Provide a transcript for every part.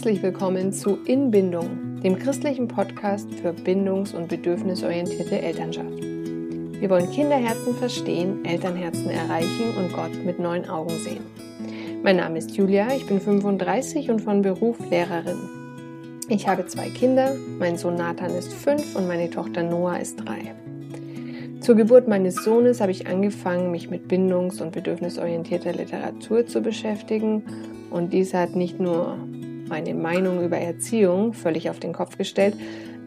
Herzlich willkommen zu Inbindung, dem christlichen Podcast für bindungs- und bedürfnisorientierte Elternschaft. Wir wollen Kinderherzen verstehen, Elternherzen erreichen und Gott mit neuen Augen sehen. Mein Name ist Julia, ich bin 35 und von Beruf Lehrerin. Ich habe zwei Kinder, mein Sohn Nathan ist fünf und meine Tochter Noah ist drei. Zur Geburt meines Sohnes habe ich angefangen, mich mit bindungs- und bedürfnisorientierter Literatur zu beschäftigen und dies hat nicht nur meine Meinung über Erziehung völlig auf den Kopf gestellt,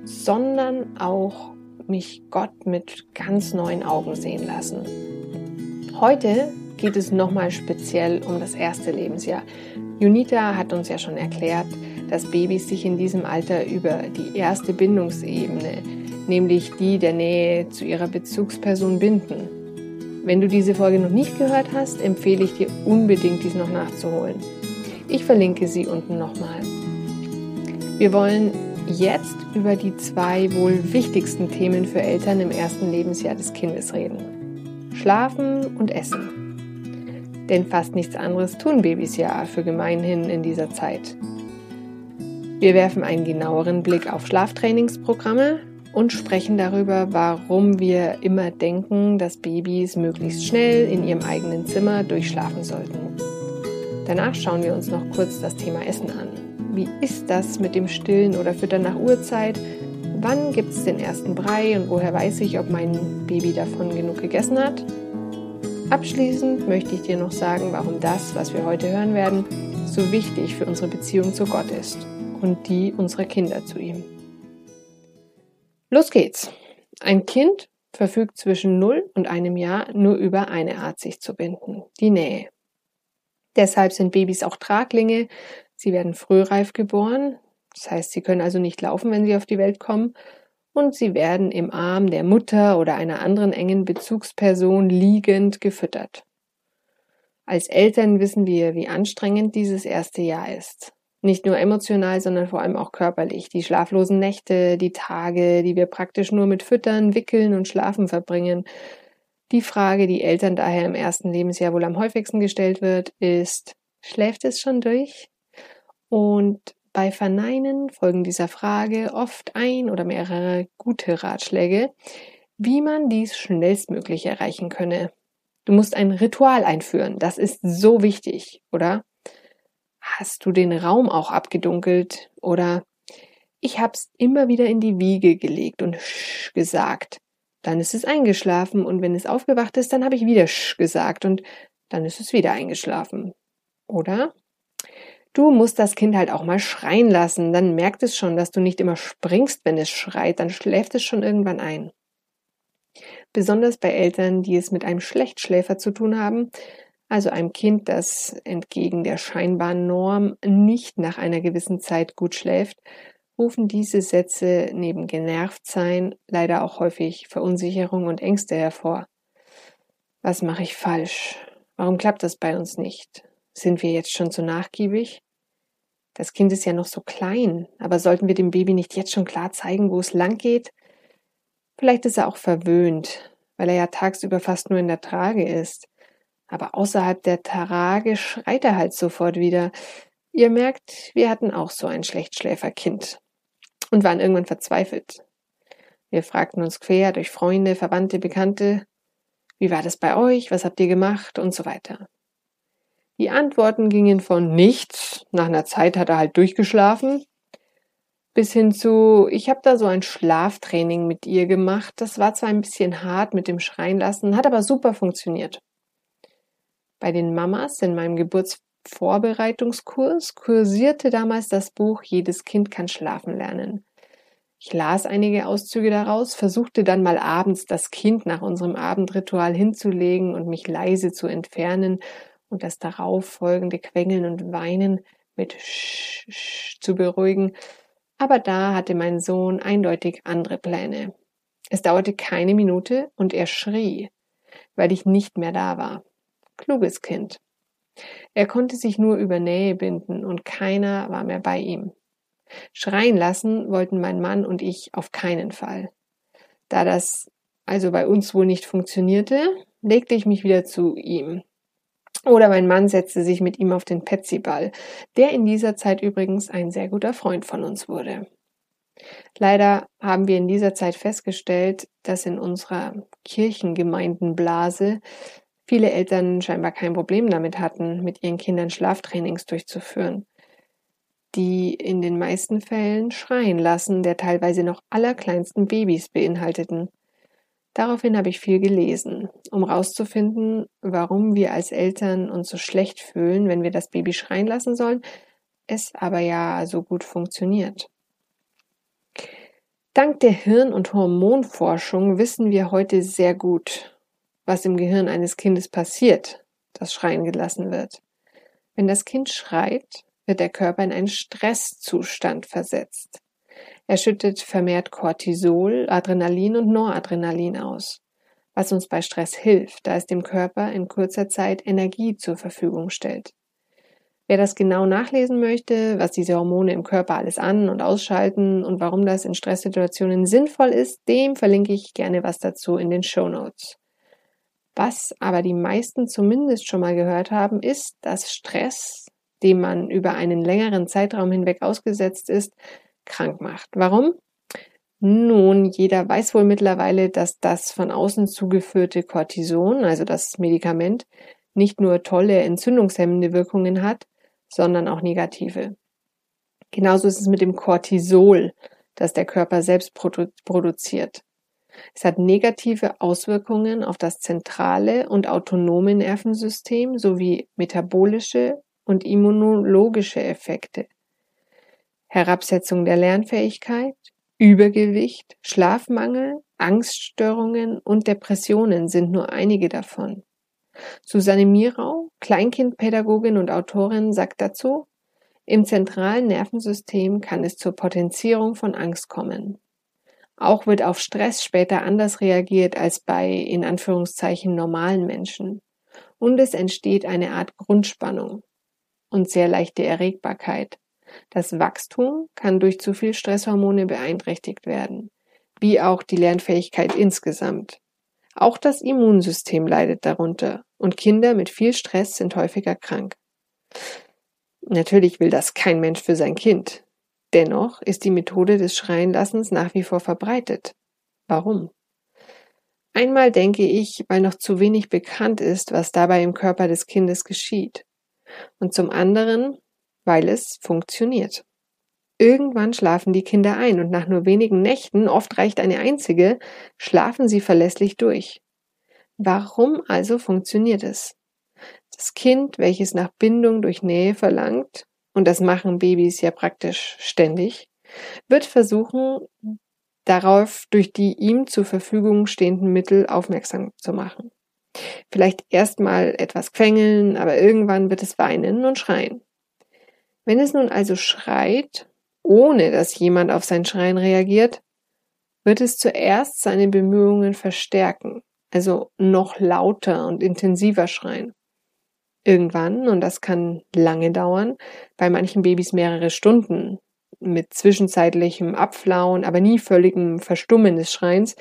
sondern auch mich Gott mit ganz neuen Augen sehen lassen. Heute geht es nochmal speziell um das erste Lebensjahr. Junita hat uns ja schon erklärt, dass Babys sich in diesem Alter über die erste Bindungsebene, nämlich die der Nähe zu ihrer Bezugsperson binden. Wenn du diese Folge noch nicht gehört hast, empfehle ich dir unbedingt, dies noch nachzuholen. Ich verlinke sie unten nochmal. Wir wollen jetzt über die zwei wohl wichtigsten Themen für Eltern im ersten Lebensjahr des Kindes reden. Schlafen und Essen. Denn fast nichts anderes tun Babys ja für gemeinhin in dieser Zeit. Wir werfen einen genaueren Blick auf Schlaftrainingsprogramme und sprechen darüber, warum wir immer denken, dass Babys möglichst schnell in ihrem eigenen Zimmer durchschlafen sollten. Danach schauen wir uns noch kurz das Thema Essen an. Wie ist das mit dem Stillen oder Füttern nach Uhrzeit? Wann gibt es den ersten Brei und woher weiß ich, ob mein Baby davon genug gegessen hat? Abschließend möchte ich dir noch sagen, warum das, was wir heute hören werden, so wichtig für unsere Beziehung zu Gott ist und die unserer Kinder zu ihm. Los geht's. Ein Kind verfügt zwischen 0 und einem Jahr nur über eine Art, sich zu binden, die Nähe. Deshalb sind Babys auch Traglinge. Sie werden frühreif geboren. Das heißt, sie können also nicht laufen, wenn sie auf die Welt kommen. Und sie werden im Arm der Mutter oder einer anderen engen Bezugsperson liegend gefüttert. Als Eltern wissen wir, wie anstrengend dieses erste Jahr ist. Nicht nur emotional, sondern vor allem auch körperlich. Die schlaflosen Nächte, die Tage, die wir praktisch nur mit Füttern, Wickeln und Schlafen verbringen, die Frage, die Eltern daher im ersten Lebensjahr wohl am häufigsten gestellt wird, ist, schläft es schon durch? Und bei Verneinen folgen dieser Frage oft ein oder mehrere gute Ratschläge, wie man dies schnellstmöglich erreichen könne. Du musst ein Ritual einführen, das ist so wichtig, oder? Hast du den Raum auch abgedunkelt? Oder ich hab's immer wieder in die Wiege gelegt und gesagt. Dann ist es eingeschlafen und wenn es aufgewacht ist, dann habe ich wieder Sch gesagt und dann ist es wieder eingeschlafen. Oder? Du musst das Kind halt auch mal schreien lassen, dann merkt es schon, dass du nicht immer springst, wenn es schreit, dann schläft es schon irgendwann ein. Besonders bei Eltern, die es mit einem Schlechtschläfer zu tun haben, also einem Kind, das entgegen der scheinbaren Norm nicht nach einer gewissen Zeit gut schläft, rufen diese Sätze neben Genervtsein leider auch häufig Verunsicherung und Ängste hervor. Was mache ich falsch? Warum klappt das bei uns nicht? Sind wir jetzt schon zu nachgiebig? Das Kind ist ja noch so klein, aber sollten wir dem Baby nicht jetzt schon klar zeigen, wo es lang geht? Vielleicht ist er auch verwöhnt, weil er ja tagsüber fast nur in der Trage ist. Aber außerhalb der Trage schreit er halt sofort wieder. Ihr merkt, wir hatten auch so ein Schlechtschläferkind und waren irgendwann verzweifelt. Wir fragten uns quer durch Freunde, Verwandte, Bekannte, wie war das bei euch, was habt ihr gemacht und so weiter. Die Antworten gingen von nichts, nach einer Zeit hat er halt durchgeschlafen, bis hin zu, ich habe da so ein Schlaftraining mit ihr gemacht. Das war zwar ein bisschen hart mit dem Schreien lassen, hat aber super funktioniert. Bei den Mamas in meinem Geburts Vorbereitungskurs kursierte damals das Buch Jedes Kind kann schlafen lernen. Ich las einige Auszüge daraus, versuchte dann mal abends das Kind nach unserem Abendritual hinzulegen und mich leise zu entfernen und das darauf folgende Quengeln und Weinen mit Sch, zu beruhigen. Aber da hatte mein Sohn eindeutig andere Pläne. Es dauerte keine Minute und er schrie, weil ich nicht mehr da war. Kluges Kind. Er konnte sich nur über Nähe binden und keiner war mehr bei ihm. Schreien lassen wollten mein Mann und ich auf keinen Fall. Da das also bei uns wohl nicht funktionierte, legte ich mich wieder zu ihm. Oder mein Mann setzte sich mit ihm auf den Petsyball, der in dieser Zeit übrigens ein sehr guter Freund von uns wurde. Leider haben wir in dieser Zeit festgestellt, dass in unserer Kirchengemeindenblase viele Eltern scheinbar kein Problem damit hatten, mit ihren Kindern Schlaftrainings durchzuführen, die in den meisten Fällen Schreien lassen der teilweise noch allerkleinsten Babys beinhalteten. Daraufhin habe ich viel gelesen, um herauszufinden, warum wir als Eltern uns so schlecht fühlen, wenn wir das Baby schreien lassen sollen, es aber ja so gut funktioniert. Dank der Hirn- und Hormonforschung wissen wir heute sehr gut, was im Gehirn eines Kindes passiert, das schreien gelassen wird. Wenn das Kind schreit, wird der Körper in einen Stresszustand versetzt. Er schüttet vermehrt Cortisol, Adrenalin und Noradrenalin aus, was uns bei Stress hilft, da es dem Körper in kurzer Zeit Energie zur Verfügung stellt. Wer das genau nachlesen möchte, was diese Hormone im Körper alles an- und ausschalten und warum das in Stresssituationen sinnvoll ist, dem verlinke ich gerne was dazu in den Show Notes. Was aber die meisten zumindest schon mal gehört haben, ist, dass Stress, dem man über einen längeren Zeitraum hinweg ausgesetzt ist, krank macht. Warum? Nun, jeder weiß wohl mittlerweile, dass das von außen zugeführte Cortison, also das Medikament, nicht nur tolle entzündungshemmende Wirkungen hat, sondern auch negative. Genauso ist es mit dem Cortisol, das der Körper selbst produ produziert. Es hat negative Auswirkungen auf das zentrale und autonome Nervensystem sowie metabolische und immunologische Effekte. Herabsetzung der Lernfähigkeit, Übergewicht, Schlafmangel, Angststörungen und Depressionen sind nur einige davon. Susanne Mirau, Kleinkindpädagogin und Autorin, sagt dazu, im zentralen Nervensystem kann es zur Potenzierung von Angst kommen. Auch wird auf Stress später anders reagiert als bei in Anführungszeichen normalen Menschen. Und es entsteht eine Art Grundspannung und sehr leichte Erregbarkeit. Das Wachstum kann durch zu viel Stresshormone beeinträchtigt werden, wie auch die Lernfähigkeit insgesamt. Auch das Immunsystem leidet darunter und Kinder mit viel Stress sind häufiger krank. Natürlich will das kein Mensch für sein Kind. Dennoch ist die Methode des Schreienlassens nach wie vor verbreitet. Warum? Einmal denke ich, weil noch zu wenig bekannt ist, was dabei im Körper des Kindes geschieht. Und zum anderen, weil es funktioniert. Irgendwann schlafen die Kinder ein und nach nur wenigen Nächten, oft reicht eine einzige, schlafen sie verlässlich durch. Warum also funktioniert es? Das Kind, welches nach Bindung durch Nähe verlangt, und das machen Babys ja praktisch ständig, wird versuchen, darauf durch die ihm zur Verfügung stehenden Mittel aufmerksam zu machen. Vielleicht erstmal etwas quengeln, aber irgendwann wird es weinen und schreien. Wenn es nun also schreit, ohne dass jemand auf sein Schreien reagiert, wird es zuerst seine Bemühungen verstärken, also noch lauter und intensiver schreien. Irgendwann, und das kann lange dauern, bei manchen Babys mehrere Stunden, mit zwischenzeitlichem Abflauen, aber nie völligem Verstummen des Schreins,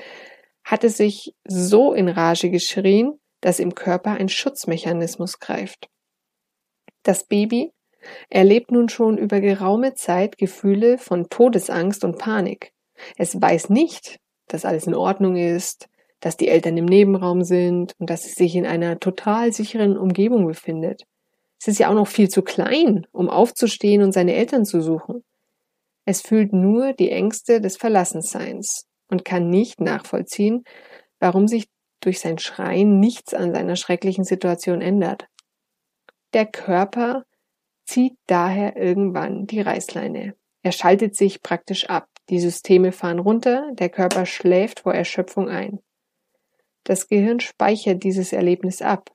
hat es sich so in Rage geschrien, dass im Körper ein Schutzmechanismus greift. Das Baby erlebt nun schon über geraume Zeit Gefühle von Todesangst und Panik. Es weiß nicht, dass alles in Ordnung ist, dass die Eltern im Nebenraum sind und dass es sich in einer total sicheren Umgebung befindet. Es ist ja auch noch viel zu klein, um aufzustehen und seine Eltern zu suchen. Es fühlt nur die Ängste des Verlassenseins und kann nicht nachvollziehen, warum sich durch sein Schreien nichts an seiner schrecklichen Situation ändert. Der Körper zieht daher irgendwann die Reißleine. Er schaltet sich praktisch ab. Die Systeme fahren runter, der Körper schläft vor Erschöpfung ein. Das Gehirn speichert dieses Erlebnis ab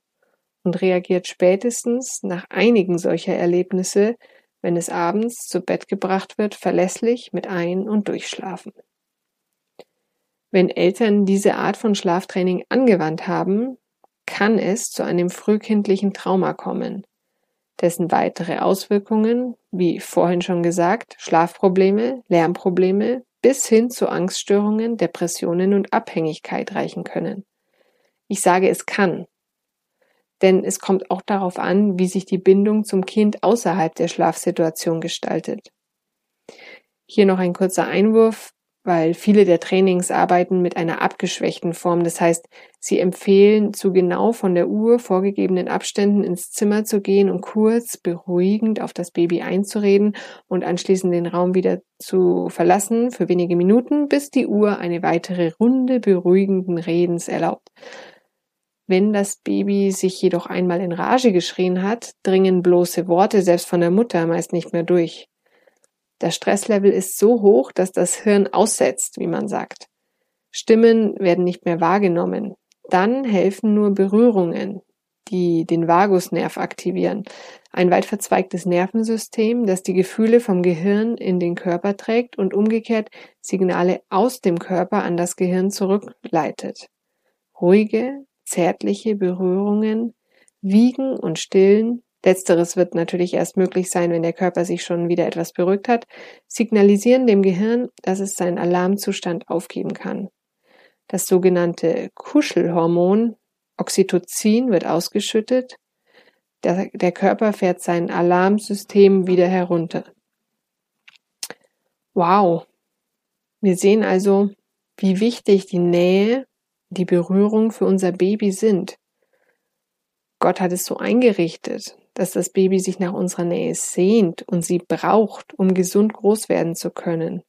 und reagiert spätestens nach einigen solcher Erlebnisse, wenn es abends zu Bett gebracht wird, verlässlich mit Ein- und Durchschlafen. Wenn Eltern diese Art von Schlaftraining angewandt haben, kann es zu einem frühkindlichen Trauma kommen, dessen weitere Auswirkungen, wie vorhin schon gesagt, Schlafprobleme, Lärmprobleme bis hin zu Angststörungen, Depressionen und Abhängigkeit reichen können. Ich sage, es kann. denn es kommt auch darauf an, wie sich die Bindung zum Kind außerhalb der Schlafsituation gestaltet. Hier noch ein kurzer Einwurf weil viele der Trainings arbeiten mit einer abgeschwächten Form. Das heißt, sie empfehlen, zu genau von der Uhr vorgegebenen Abständen ins Zimmer zu gehen und kurz beruhigend auf das Baby einzureden und anschließend den Raum wieder zu verlassen für wenige Minuten, bis die Uhr eine weitere Runde beruhigenden Redens erlaubt. Wenn das Baby sich jedoch einmal in Rage geschrien hat, dringen bloße Worte selbst von der Mutter meist nicht mehr durch. Das Stresslevel ist so hoch, dass das Hirn aussetzt, wie man sagt. Stimmen werden nicht mehr wahrgenommen. Dann helfen nur Berührungen, die den Vagusnerv aktivieren. Ein weit verzweigtes Nervensystem, das die Gefühle vom Gehirn in den Körper trägt und umgekehrt Signale aus dem Körper an das Gehirn zurückleitet. Ruhige, zärtliche Berührungen, wiegen und stillen Letzteres wird natürlich erst möglich sein, wenn der Körper sich schon wieder etwas beruhigt hat, signalisieren dem Gehirn, dass es seinen Alarmzustand aufgeben kann. Das sogenannte Kuschelhormon Oxytocin wird ausgeschüttet. Der, der Körper fährt sein Alarmsystem wieder herunter. Wow. Wir sehen also, wie wichtig die Nähe, die Berührung für unser Baby sind. Gott hat es so eingerichtet, dass das Baby sich nach unserer Nähe sehnt und sie braucht, um gesund groß werden zu können.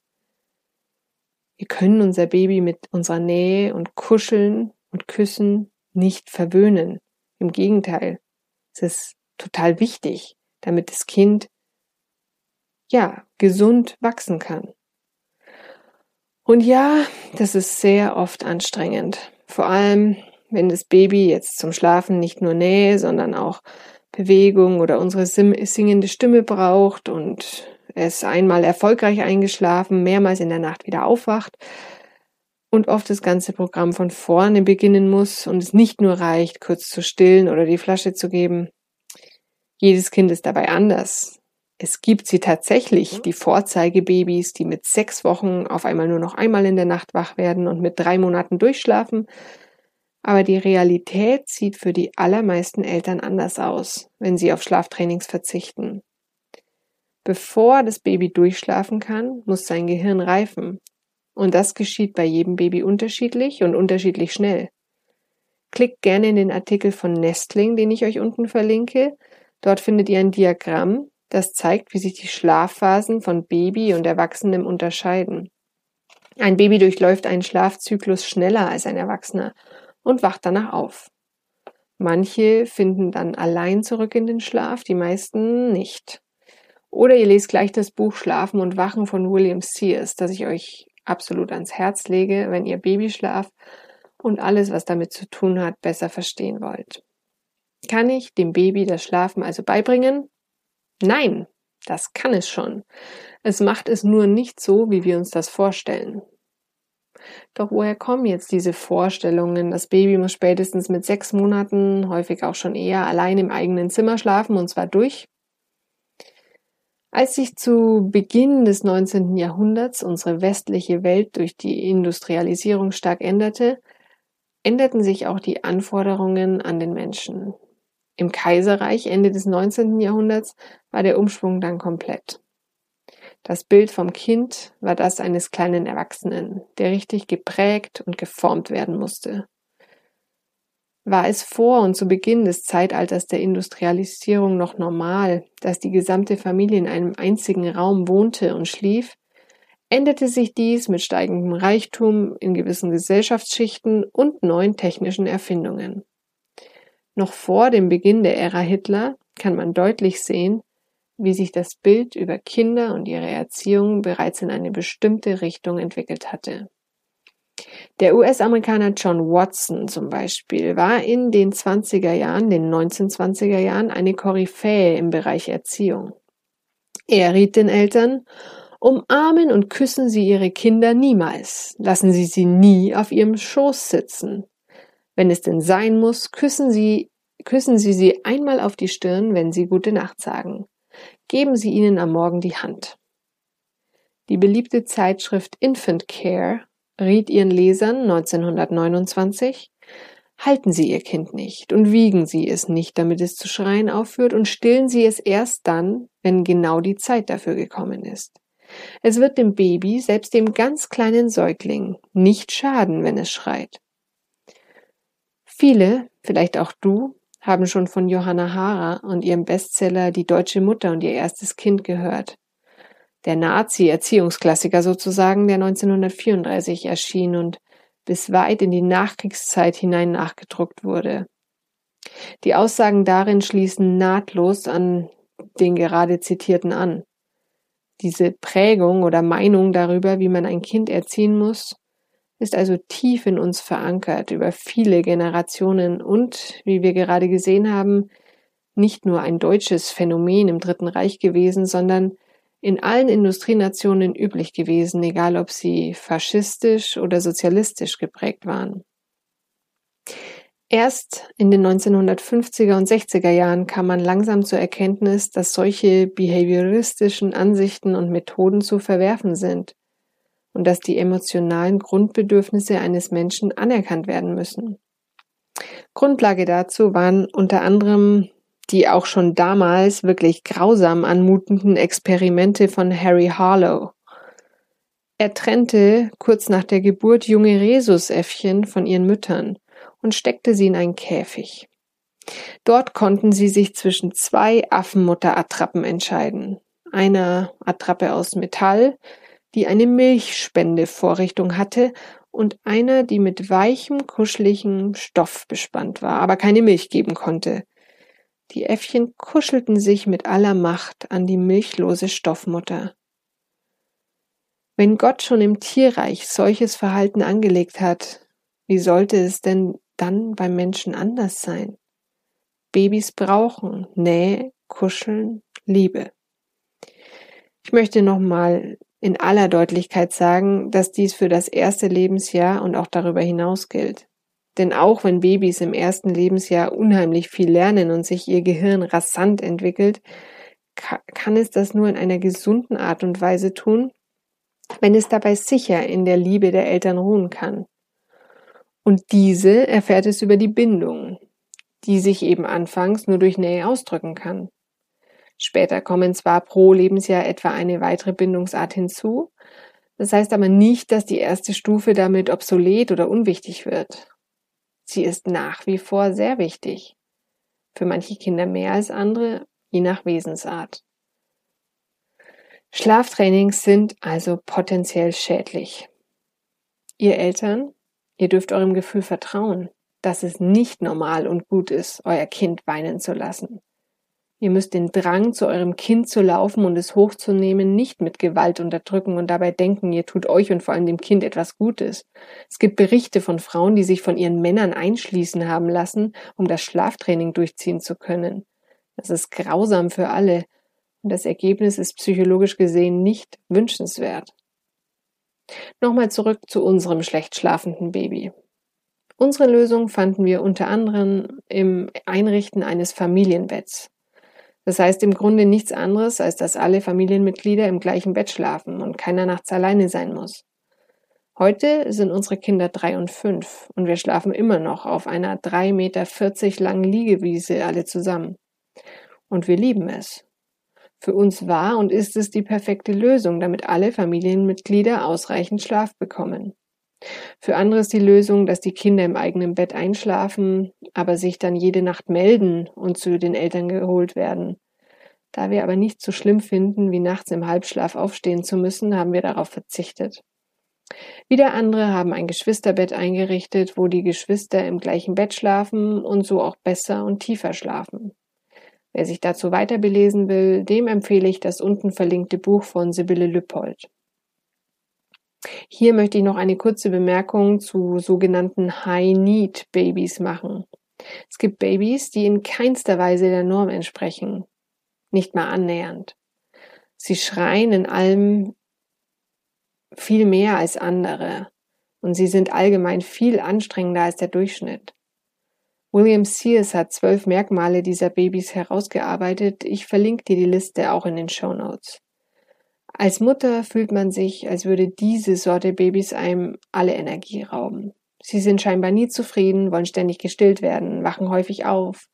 Wir können unser Baby mit unserer Nähe und Kuscheln und Küssen nicht verwöhnen. Im Gegenteil, es ist total wichtig, damit das Kind ja gesund wachsen kann. Und ja, das ist sehr oft anstrengend. Vor allem, wenn das Baby jetzt zum Schlafen nicht nur Nähe, sondern auch Bewegung oder unsere singende Stimme braucht und es einmal erfolgreich eingeschlafen, mehrmals in der Nacht wieder aufwacht und oft das ganze Programm von vorne beginnen muss und es nicht nur reicht, kurz zu stillen oder die Flasche zu geben. Jedes Kind ist dabei anders. Es gibt sie tatsächlich, die Vorzeigebabys, die mit sechs Wochen auf einmal nur noch einmal in der Nacht wach werden und mit drei Monaten durchschlafen aber die Realität sieht für die allermeisten Eltern anders aus, wenn sie auf Schlaftrainings verzichten. Bevor das Baby durchschlafen kann, muss sein Gehirn reifen. Und das geschieht bei jedem Baby unterschiedlich und unterschiedlich schnell. Klickt gerne in den Artikel von Nestling, den ich euch unten verlinke. Dort findet ihr ein Diagramm, das zeigt, wie sich die Schlafphasen von Baby und Erwachsenem unterscheiden. Ein Baby durchläuft einen Schlafzyklus schneller als ein Erwachsener und wacht danach auf. Manche finden dann allein zurück in den Schlaf, die meisten nicht. Oder ihr lest gleich das Buch Schlafen und Wachen von William Sears, das ich euch absolut ans Herz lege, wenn ihr Babyschlaf und alles, was damit zu tun hat, besser verstehen wollt. Kann ich dem Baby das Schlafen also beibringen? Nein, das kann es schon. Es macht es nur nicht so, wie wir uns das vorstellen. Doch woher kommen jetzt diese Vorstellungen? Das Baby muss spätestens mit sechs Monaten, häufig auch schon eher, allein im eigenen Zimmer schlafen und zwar durch. Als sich zu Beginn des 19. Jahrhunderts unsere westliche Welt durch die Industrialisierung stark änderte, änderten sich auch die Anforderungen an den Menschen. Im Kaiserreich Ende des 19. Jahrhunderts war der Umschwung dann komplett. Das Bild vom Kind war das eines kleinen Erwachsenen, der richtig geprägt und geformt werden musste. War es vor und zu Beginn des Zeitalters der Industrialisierung noch normal, dass die gesamte Familie in einem einzigen Raum wohnte und schlief, änderte sich dies mit steigendem Reichtum in gewissen Gesellschaftsschichten und neuen technischen Erfindungen. Noch vor dem Beginn der Ära Hitler kann man deutlich sehen, wie sich das Bild über Kinder und ihre Erziehung bereits in eine bestimmte Richtung entwickelt hatte. Der US-Amerikaner John Watson zum Beispiel war in den 20er Jahren, den 1920er Jahren, eine Koryphäe im Bereich Erziehung. Er riet den Eltern, umarmen und küssen Sie Ihre Kinder niemals, lassen Sie sie nie auf Ihrem Schoß sitzen. Wenn es denn sein muss, küssen Sie, küssen Sie sie einmal auf die Stirn, wenn Sie gute Nacht sagen. Geben Sie ihnen am Morgen die Hand. Die beliebte Zeitschrift Infant Care riet ihren Lesern 1929, Halten Sie Ihr Kind nicht und wiegen Sie es nicht, damit es zu schreien aufhört und stillen Sie es erst dann, wenn genau die Zeit dafür gekommen ist. Es wird dem Baby, selbst dem ganz kleinen Säugling, nicht schaden, wenn es schreit. Viele, vielleicht auch du, haben schon von Johanna Hara und ihrem Bestseller Die deutsche Mutter und ihr erstes Kind gehört. Der Nazi-Erziehungsklassiker sozusagen, der 1934 erschien und bis weit in die Nachkriegszeit hinein nachgedruckt wurde. Die Aussagen darin schließen nahtlos an den gerade zitierten an. Diese Prägung oder Meinung darüber, wie man ein Kind erziehen muss, ist also tief in uns verankert über viele Generationen und, wie wir gerade gesehen haben, nicht nur ein deutsches Phänomen im Dritten Reich gewesen, sondern in allen Industrienationen üblich gewesen, egal ob sie faschistisch oder sozialistisch geprägt waren. Erst in den 1950er und 60er Jahren kam man langsam zur Erkenntnis, dass solche behavioristischen Ansichten und Methoden zu verwerfen sind und dass die emotionalen Grundbedürfnisse eines Menschen anerkannt werden müssen. Grundlage dazu waren unter anderem die auch schon damals wirklich grausam anmutenden Experimente von Harry Harlow. Er trennte kurz nach der Geburt junge Rhesusäffchen von ihren Müttern und steckte sie in einen Käfig. Dort konnten sie sich zwischen zwei Affenmutterattrappen entscheiden. Einer Attrappe aus Metall, die eine Milchspendevorrichtung hatte, und einer, die mit weichem, kuscheligem Stoff bespannt war, aber keine Milch geben konnte. Die Äffchen kuschelten sich mit aller Macht an die milchlose Stoffmutter. Wenn Gott schon im Tierreich solches Verhalten angelegt hat, wie sollte es denn dann beim Menschen anders sein? Babys brauchen Nähe, Kuscheln, Liebe. Ich möchte nochmal in aller Deutlichkeit sagen, dass dies für das erste Lebensjahr und auch darüber hinaus gilt. Denn auch wenn Babys im ersten Lebensjahr unheimlich viel lernen und sich ihr Gehirn rasant entwickelt, kann es das nur in einer gesunden Art und Weise tun, wenn es dabei sicher in der Liebe der Eltern ruhen kann. Und diese erfährt es über die Bindung, die sich eben anfangs nur durch Nähe ausdrücken kann. Später kommen zwar pro Lebensjahr etwa eine weitere Bindungsart hinzu, das heißt aber nicht, dass die erste Stufe damit obsolet oder unwichtig wird. Sie ist nach wie vor sehr wichtig. Für manche Kinder mehr als andere, je nach Wesensart. Schlaftrainings sind also potenziell schädlich. Ihr Eltern, ihr dürft eurem Gefühl vertrauen, dass es nicht normal und gut ist, euer Kind weinen zu lassen. Ihr müsst den Drang, zu eurem Kind zu laufen und es hochzunehmen, nicht mit Gewalt unterdrücken und dabei denken, ihr tut euch und vor allem dem Kind etwas Gutes. Es gibt Berichte von Frauen, die sich von ihren Männern einschließen haben lassen, um das Schlaftraining durchziehen zu können. Das ist grausam für alle und das Ergebnis ist psychologisch gesehen nicht wünschenswert. Nochmal zurück zu unserem schlecht schlafenden Baby. Unsere Lösung fanden wir unter anderem im Einrichten eines Familienbetts. Das heißt im Grunde nichts anderes, als dass alle Familienmitglieder im gleichen Bett schlafen und keiner nachts alleine sein muss. Heute sind unsere Kinder drei und fünf und wir schlafen immer noch auf einer drei Meter vierzig langen Liegewiese alle zusammen. Und wir lieben es. Für uns war und ist es die perfekte Lösung, damit alle Familienmitglieder ausreichend Schlaf bekommen. Für andere ist die Lösung, dass die Kinder im eigenen Bett einschlafen, aber sich dann jede Nacht melden und zu den Eltern geholt werden. Da wir aber nicht so schlimm finden, wie nachts im Halbschlaf aufstehen zu müssen, haben wir darauf verzichtet. Wieder andere haben ein Geschwisterbett eingerichtet, wo die Geschwister im gleichen Bett schlafen und so auch besser und tiefer schlafen. Wer sich dazu weiter belesen will, dem empfehle ich das unten verlinkte Buch von Sibylle Lüppold. Hier möchte ich noch eine kurze Bemerkung zu sogenannten High-Need-Babys machen. Es gibt Babys, die in keinster Weise der Norm entsprechen. Nicht mal annähernd. Sie schreien in allem viel mehr als andere und sie sind allgemein viel anstrengender als der Durchschnitt. William Sears hat zwölf Merkmale dieser Babys herausgearbeitet. Ich verlinke dir die Liste auch in den Show Notes. Als Mutter fühlt man sich, als würde diese Sorte Babys einem alle Energie rauben. Sie sind scheinbar nie zufrieden, wollen ständig gestillt werden, wachen häufig auf,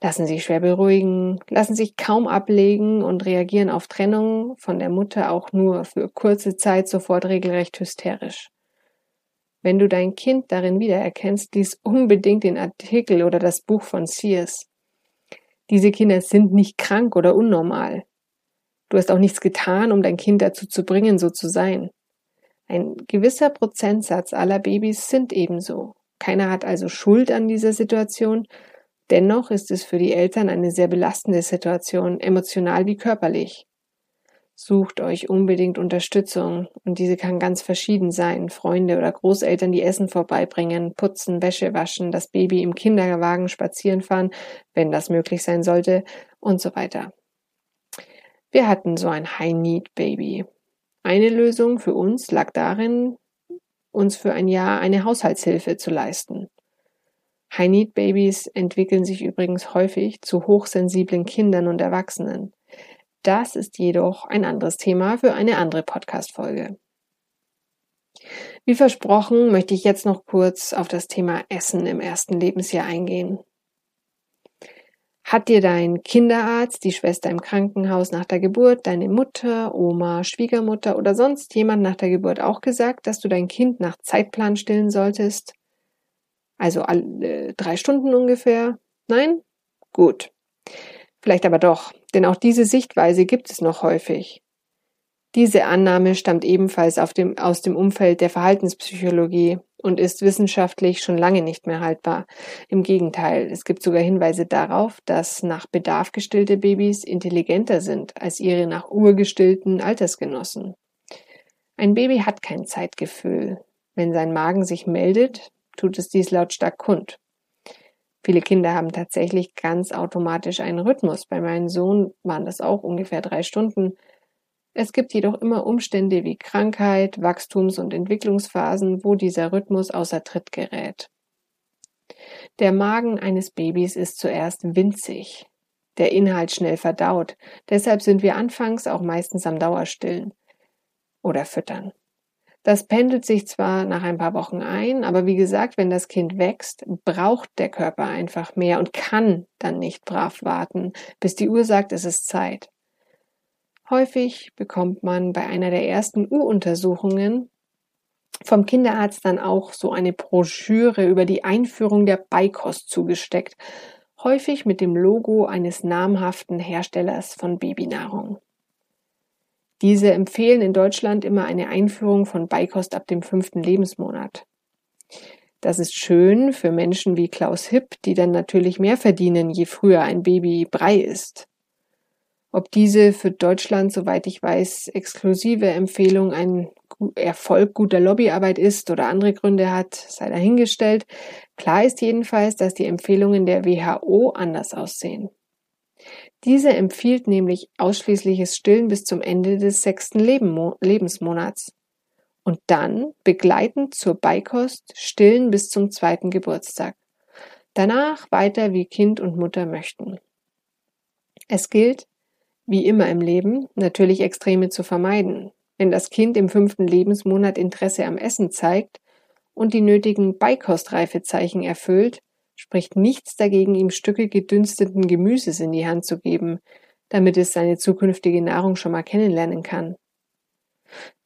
lassen sich schwer beruhigen, lassen sich kaum ablegen und reagieren auf Trennung von der Mutter auch nur für kurze Zeit sofort regelrecht hysterisch. Wenn du dein Kind darin wiedererkennst, lies unbedingt den Artikel oder das Buch von Sears. Diese Kinder sind nicht krank oder unnormal. Du hast auch nichts getan, um dein Kind dazu zu bringen, so zu sein. Ein gewisser Prozentsatz aller Babys sind ebenso. Keiner hat also Schuld an dieser Situation. Dennoch ist es für die Eltern eine sehr belastende Situation, emotional wie körperlich. Sucht euch unbedingt Unterstützung und diese kann ganz verschieden sein. Freunde oder Großeltern, die Essen vorbeibringen, putzen, Wäsche waschen, das Baby im Kinderwagen spazieren fahren, wenn das möglich sein sollte und so weiter. Wir hatten so ein High-Need-Baby. Eine Lösung für uns lag darin, uns für ein Jahr eine Haushaltshilfe zu leisten. High-Need-Babys entwickeln sich übrigens häufig zu hochsensiblen Kindern und Erwachsenen. Das ist jedoch ein anderes Thema für eine andere Podcast-Folge. Wie versprochen, möchte ich jetzt noch kurz auf das Thema Essen im ersten Lebensjahr eingehen. Hat dir dein Kinderarzt, die Schwester im Krankenhaus nach der Geburt, deine Mutter, Oma, Schwiegermutter oder sonst jemand nach der Geburt auch gesagt, dass du dein Kind nach Zeitplan stillen solltest? Also alle drei Stunden ungefähr? Nein? Gut. Vielleicht aber doch, denn auch diese Sichtweise gibt es noch häufig. Diese Annahme stammt ebenfalls dem, aus dem Umfeld der Verhaltenspsychologie und ist wissenschaftlich schon lange nicht mehr haltbar. Im Gegenteil, es gibt sogar Hinweise darauf, dass nach Bedarf gestillte Babys intelligenter sind als ihre nach Uhr gestillten Altersgenossen. Ein Baby hat kein Zeitgefühl. Wenn sein Magen sich meldet, tut es dies lautstark kund. Viele Kinder haben tatsächlich ganz automatisch einen Rhythmus. Bei meinem Sohn waren das auch ungefähr drei Stunden. Es gibt jedoch immer Umstände wie Krankheit, Wachstums- und Entwicklungsphasen, wo dieser Rhythmus außer Tritt gerät. Der Magen eines Babys ist zuerst winzig, der Inhalt schnell verdaut, deshalb sind wir anfangs auch meistens am Dauerstillen oder füttern. Das pendelt sich zwar nach ein paar Wochen ein, aber wie gesagt, wenn das Kind wächst, braucht der Körper einfach mehr und kann dann nicht brav warten, bis die Uhr sagt, es ist Zeit. Häufig bekommt man bei einer der ersten U-Untersuchungen vom Kinderarzt dann auch so eine Broschüre über die Einführung der Beikost zugesteckt, häufig mit dem Logo eines namhaften Herstellers von Babynahrung. Diese empfehlen in Deutschland immer eine Einführung von Beikost ab dem fünften Lebensmonat. Das ist schön für Menschen wie Klaus Hipp, die dann natürlich mehr verdienen, je früher ein Baby Brei ist. Ob diese für Deutschland, soweit ich weiß, exklusive Empfehlung ein Erfolg guter Lobbyarbeit ist oder andere Gründe hat, sei dahingestellt. Klar ist jedenfalls, dass die Empfehlungen der WHO anders aussehen. Diese empfiehlt nämlich ausschließliches Stillen bis zum Ende des sechsten Lebensmonats. Und dann begleitend zur Beikost Stillen bis zum zweiten Geburtstag. Danach weiter wie Kind und Mutter möchten. Es gilt, wie immer im Leben, natürlich Extreme zu vermeiden. Wenn das Kind im fünften Lebensmonat Interesse am Essen zeigt und die nötigen Beikostreifezeichen erfüllt, spricht nichts dagegen, ihm Stücke gedünsteten Gemüses in die Hand zu geben, damit es seine zukünftige Nahrung schon mal kennenlernen kann.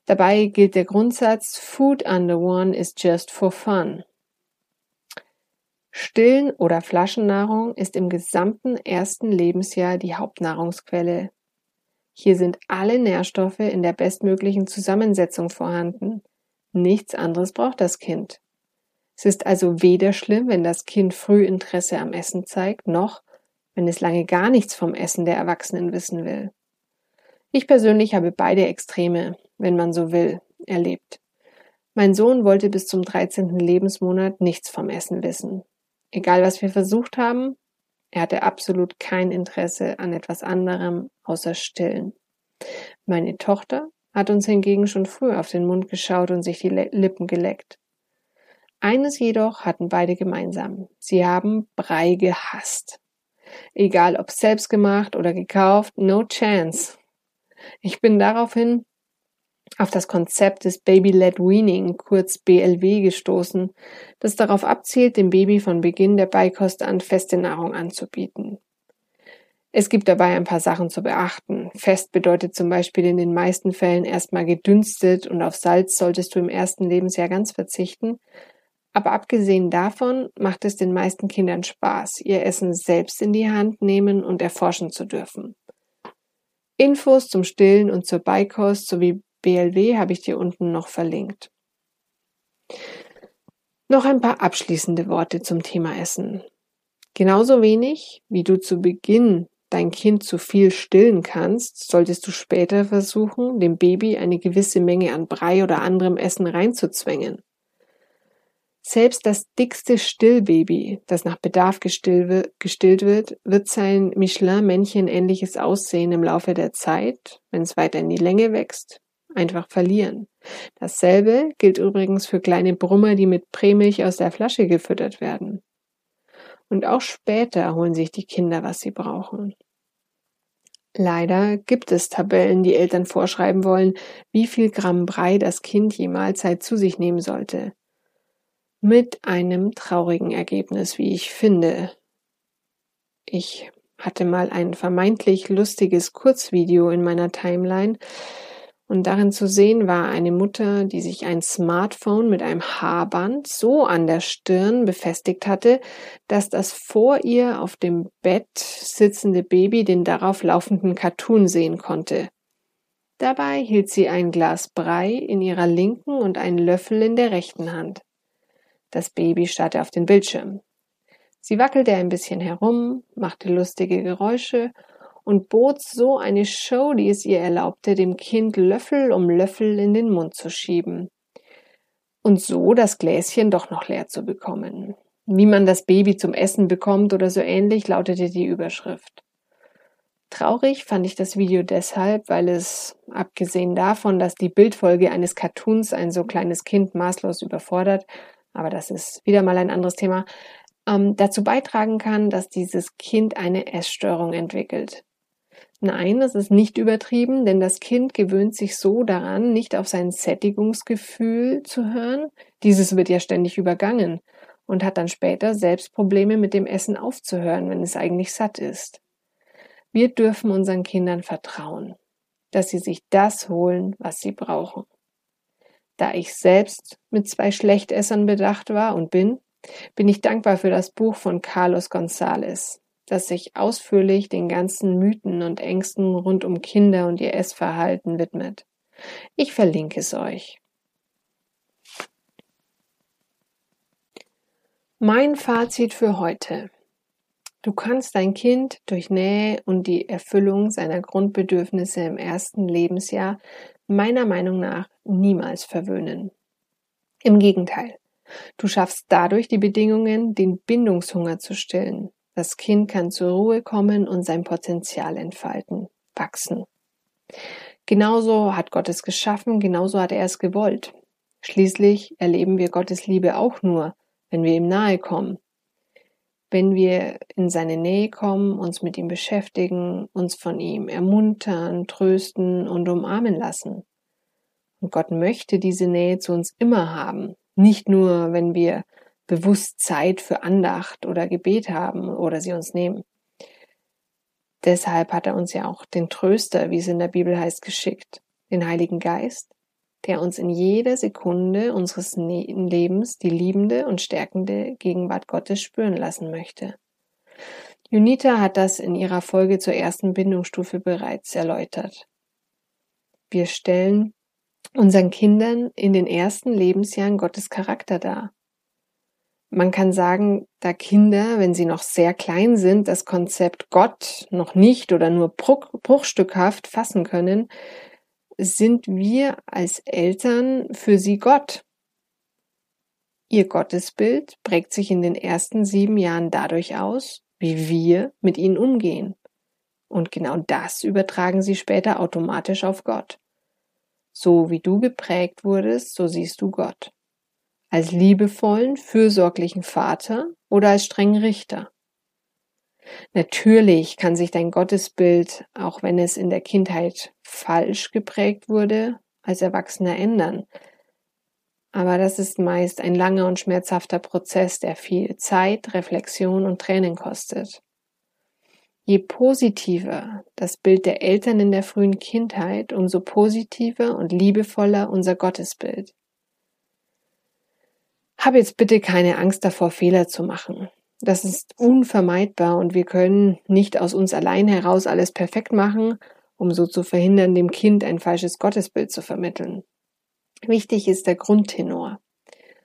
Dabei gilt der Grundsatz Food under one is just for fun. Stillen oder Flaschennahrung ist im gesamten ersten Lebensjahr die Hauptnahrungsquelle. Hier sind alle Nährstoffe in der bestmöglichen Zusammensetzung vorhanden. Nichts anderes braucht das Kind. Es ist also weder schlimm, wenn das Kind früh Interesse am Essen zeigt, noch wenn es lange gar nichts vom Essen der Erwachsenen wissen will. Ich persönlich habe beide Extreme, wenn man so will, erlebt. Mein Sohn wollte bis zum 13. Lebensmonat nichts vom Essen wissen. Egal was wir versucht haben, er hatte absolut kein Interesse an etwas anderem außer Stillen. Meine Tochter hat uns hingegen schon früh auf den Mund geschaut und sich die Lippen geleckt. Eines jedoch hatten beide gemeinsam. Sie haben Brei gehasst. Egal ob selbst gemacht oder gekauft, no chance. Ich bin daraufhin auf das Konzept des Baby-led Weaning, kurz BLW, gestoßen, das darauf abzielt, dem Baby von Beginn der Beikost an feste Nahrung anzubieten. Es gibt dabei ein paar Sachen zu beachten. Fest bedeutet zum Beispiel in den meisten Fällen erstmal gedünstet und auf Salz solltest du im ersten Lebensjahr ganz verzichten. Aber abgesehen davon macht es den meisten Kindern Spaß, ihr Essen selbst in die Hand nehmen und erforschen zu dürfen. Infos zum Stillen und zur Beikost sowie BLW habe ich dir unten noch verlinkt. Noch ein paar abschließende Worte zum Thema Essen. Genauso wenig, wie du zu Beginn dein Kind zu viel stillen kannst, solltest du später versuchen, dem Baby eine gewisse Menge an Brei oder anderem Essen reinzuzwängen. Selbst das dickste Stillbaby, das nach Bedarf gestillt wird, wird sein Michelin-Männchen ähnliches Aussehen im Laufe der Zeit, wenn es weiter in die Länge wächst, einfach verlieren. Dasselbe gilt übrigens für kleine Brummer, die mit Prämilch aus der Flasche gefüttert werden. Und auch später holen sich die Kinder, was sie brauchen. Leider gibt es Tabellen, die Eltern vorschreiben wollen, wie viel Gramm Brei das Kind je Mahlzeit zu sich nehmen sollte. Mit einem traurigen Ergebnis, wie ich finde. Ich hatte mal ein vermeintlich lustiges Kurzvideo in meiner Timeline, und darin zu sehen war eine Mutter, die sich ein Smartphone mit einem Haarband so an der Stirn befestigt hatte, dass das vor ihr auf dem Bett sitzende Baby den darauf laufenden Cartoon sehen konnte. Dabei hielt sie ein Glas Brei in ihrer linken und einen Löffel in der rechten Hand. Das Baby starrte auf den Bildschirm. Sie wackelte ein bisschen herum, machte lustige Geräusche und bot so eine Show, die es ihr erlaubte, dem Kind Löffel um Löffel in den Mund zu schieben. Und so das Gläschen doch noch leer zu bekommen. Wie man das Baby zum Essen bekommt oder so ähnlich lautete die Überschrift. Traurig fand ich das Video deshalb, weil es, abgesehen davon, dass die Bildfolge eines Cartoons ein so kleines Kind maßlos überfordert, aber das ist wieder mal ein anderes Thema, ähm, dazu beitragen kann, dass dieses Kind eine Essstörung entwickelt. Nein, das ist nicht übertrieben, denn das Kind gewöhnt sich so daran, nicht auf sein Sättigungsgefühl zu hören. Dieses wird ja ständig übergangen und hat dann später selbst Probleme mit dem Essen aufzuhören, wenn es eigentlich satt ist. Wir dürfen unseren Kindern vertrauen, dass sie sich das holen, was sie brauchen. Da ich selbst mit zwei Schlechtessern bedacht war und bin, bin ich dankbar für das Buch von Carlos González, das sich ausführlich den ganzen Mythen und Ängsten rund um Kinder und ihr Essverhalten widmet. Ich verlinke es euch. Mein Fazit für heute. Du kannst dein Kind durch Nähe und die Erfüllung seiner Grundbedürfnisse im ersten Lebensjahr meiner Meinung nach niemals verwöhnen. Im Gegenteil, du schaffst dadurch die Bedingungen, den Bindungshunger zu stillen, das Kind kann zur Ruhe kommen und sein Potenzial entfalten, wachsen. Genauso hat Gott es geschaffen, genauso hat er es gewollt. Schließlich erleben wir Gottes Liebe auch nur, wenn wir ihm nahe kommen. Wenn wir in seine Nähe kommen, uns mit ihm beschäftigen, uns von ihm ermuntern, trösten und umarmen lassen. Und Gott möchte diese Nähe zu uns immer haben, nicht nur, wenn wir bewusst Zeit für Andacht oder Gebet haben oder sie uns nehmen. Deshalb hat er uns ja auch den Tröster, wie es in der Bibel heißt, geschickt, den Heiligen Geist, der uns in jeder Sekunde unseres ne-, Lebens die liebende und stärkende Gegenwart Gottes spüren lassen möchte. Junita hat das in ihrer Folge zur ersten Bindungsstufe bereits erläutert. Wir stellen unseren Kindern in den ersten Lebensjahren Gottes Charakter dar. Man kann sagen, da Kinder, wenn sie noch sehr klein sind, das Konzept Gott noch nicht oder nur bruchstückhaft fassen können, sind wir als Eltern für sie Gott. Ihr Gottesbild prägt sich in den ersten sieben Jahren dadurch aus, wie wir mit ihnen umgehen. Und genau das übertragen sie später automatisch auf Gott. So wie du geprägt wurdest, so siehst du Gott als liebevollen, fürsorglichen Vater oder als strengen Richter. Natürlich kann sich dein Gottesbild, auch wenn es in der Kindheit falsch geprägt wurde, als Erwachsener ändern. Aber das ist meist ein langer und schmerzhafter Prozess, der viel Zeit, Reflexion und Tränen kostet. Je positiver das Bild der Eltern in der frühen Kindheit, umso positiver und liebevoller unser Gottesbild. Hab jetzt bitte keine Angst davor, Fehler zu machen. Das ist unvermeidbar und wir können nicht aus uns allein heraus alles perfekt machen, um so zu verhindern, dem Kind ein falsches Gottesbild zu vermitteln. Wichtig ist der Grundtenor.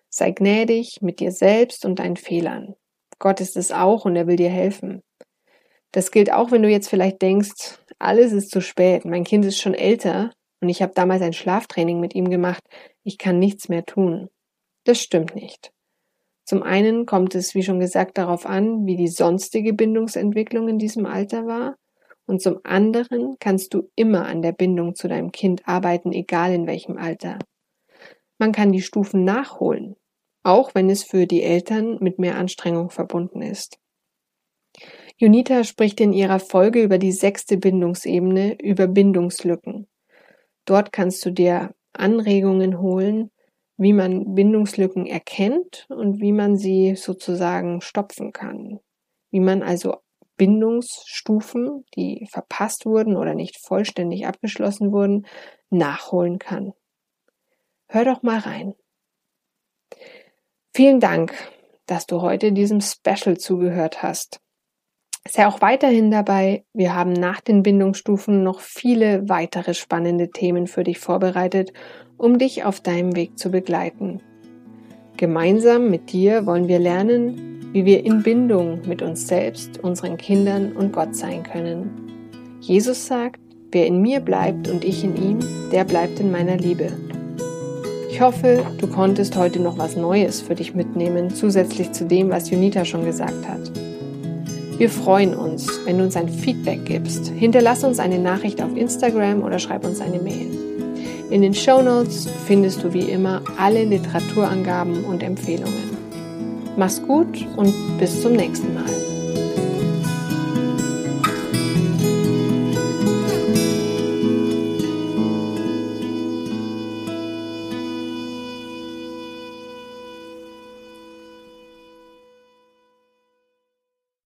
Sei gnädig mit dir selbst und deinen Fehlern. Gott ist es auch und er will dir helfen. Das gilt auch, wenn du jetzt vielleicht denkst, alles ist zu spät, mein Kind ist schon älter und ich habe damals ein Schlaftraining mit ihm gemacht, ich kann nichts mehr tun. Das stimmt nicht. Zum einen kommt es, wie schon gesagt, darauf an, wie die sonstige Bindungsentwicklung in diesem Alter war. Und zum anderen kannst du immer an der Bindung zu deinem Kind arbeiten, egal in welchem Alter. Man kann die Stufen nachholen, auch wenn es für die Eltern mit mehr Anstrengung verbunden ist. Junita spricht in ihrer Folge über die sechste Bindungsebene, über Bindungslücken. Dort kannst du dir Anregungen holen, wie man Bindungslücken erkennt und wie man sie sozusagen stopfen kann. Wie man also Bindungsstufen, die verpasst wurden oder nicht vollständig abgeschlossen wurden, nachholen kann. Hör doch mal rein. Vielen Dank, dass du heute diesem Special zugehört hast. Sei auch weiterhin dabei. Wir haben nach den Bindungsstufen noch viele weitere spannende Themen für dich vorbereitet um dich auf deinem Weg zu begleiten. Gemeinsam mit dir wollen wir lernen, wie wir in Bindung mit uns selbst, unseren Kindern und Gott sein können. Jesus sagt, wer in mir bleibt und ich in ihm, der bleibt in meiner Liebe. Ich hoffe, du konntest heute noch was Neues für dich mitnehmen, zusätzlich zu dem, was Junita schon gesagt hat. Wir freuen uns, wenn du uns ein Feedback gibst. Hinterlass uns eine Nachricht auf Instagram oder schreib uns eine Mail. In den Show Notes findest du wie immer alle Literaturangaben und Empfehlungen. Mach's gut und bis zum nächsten Mal.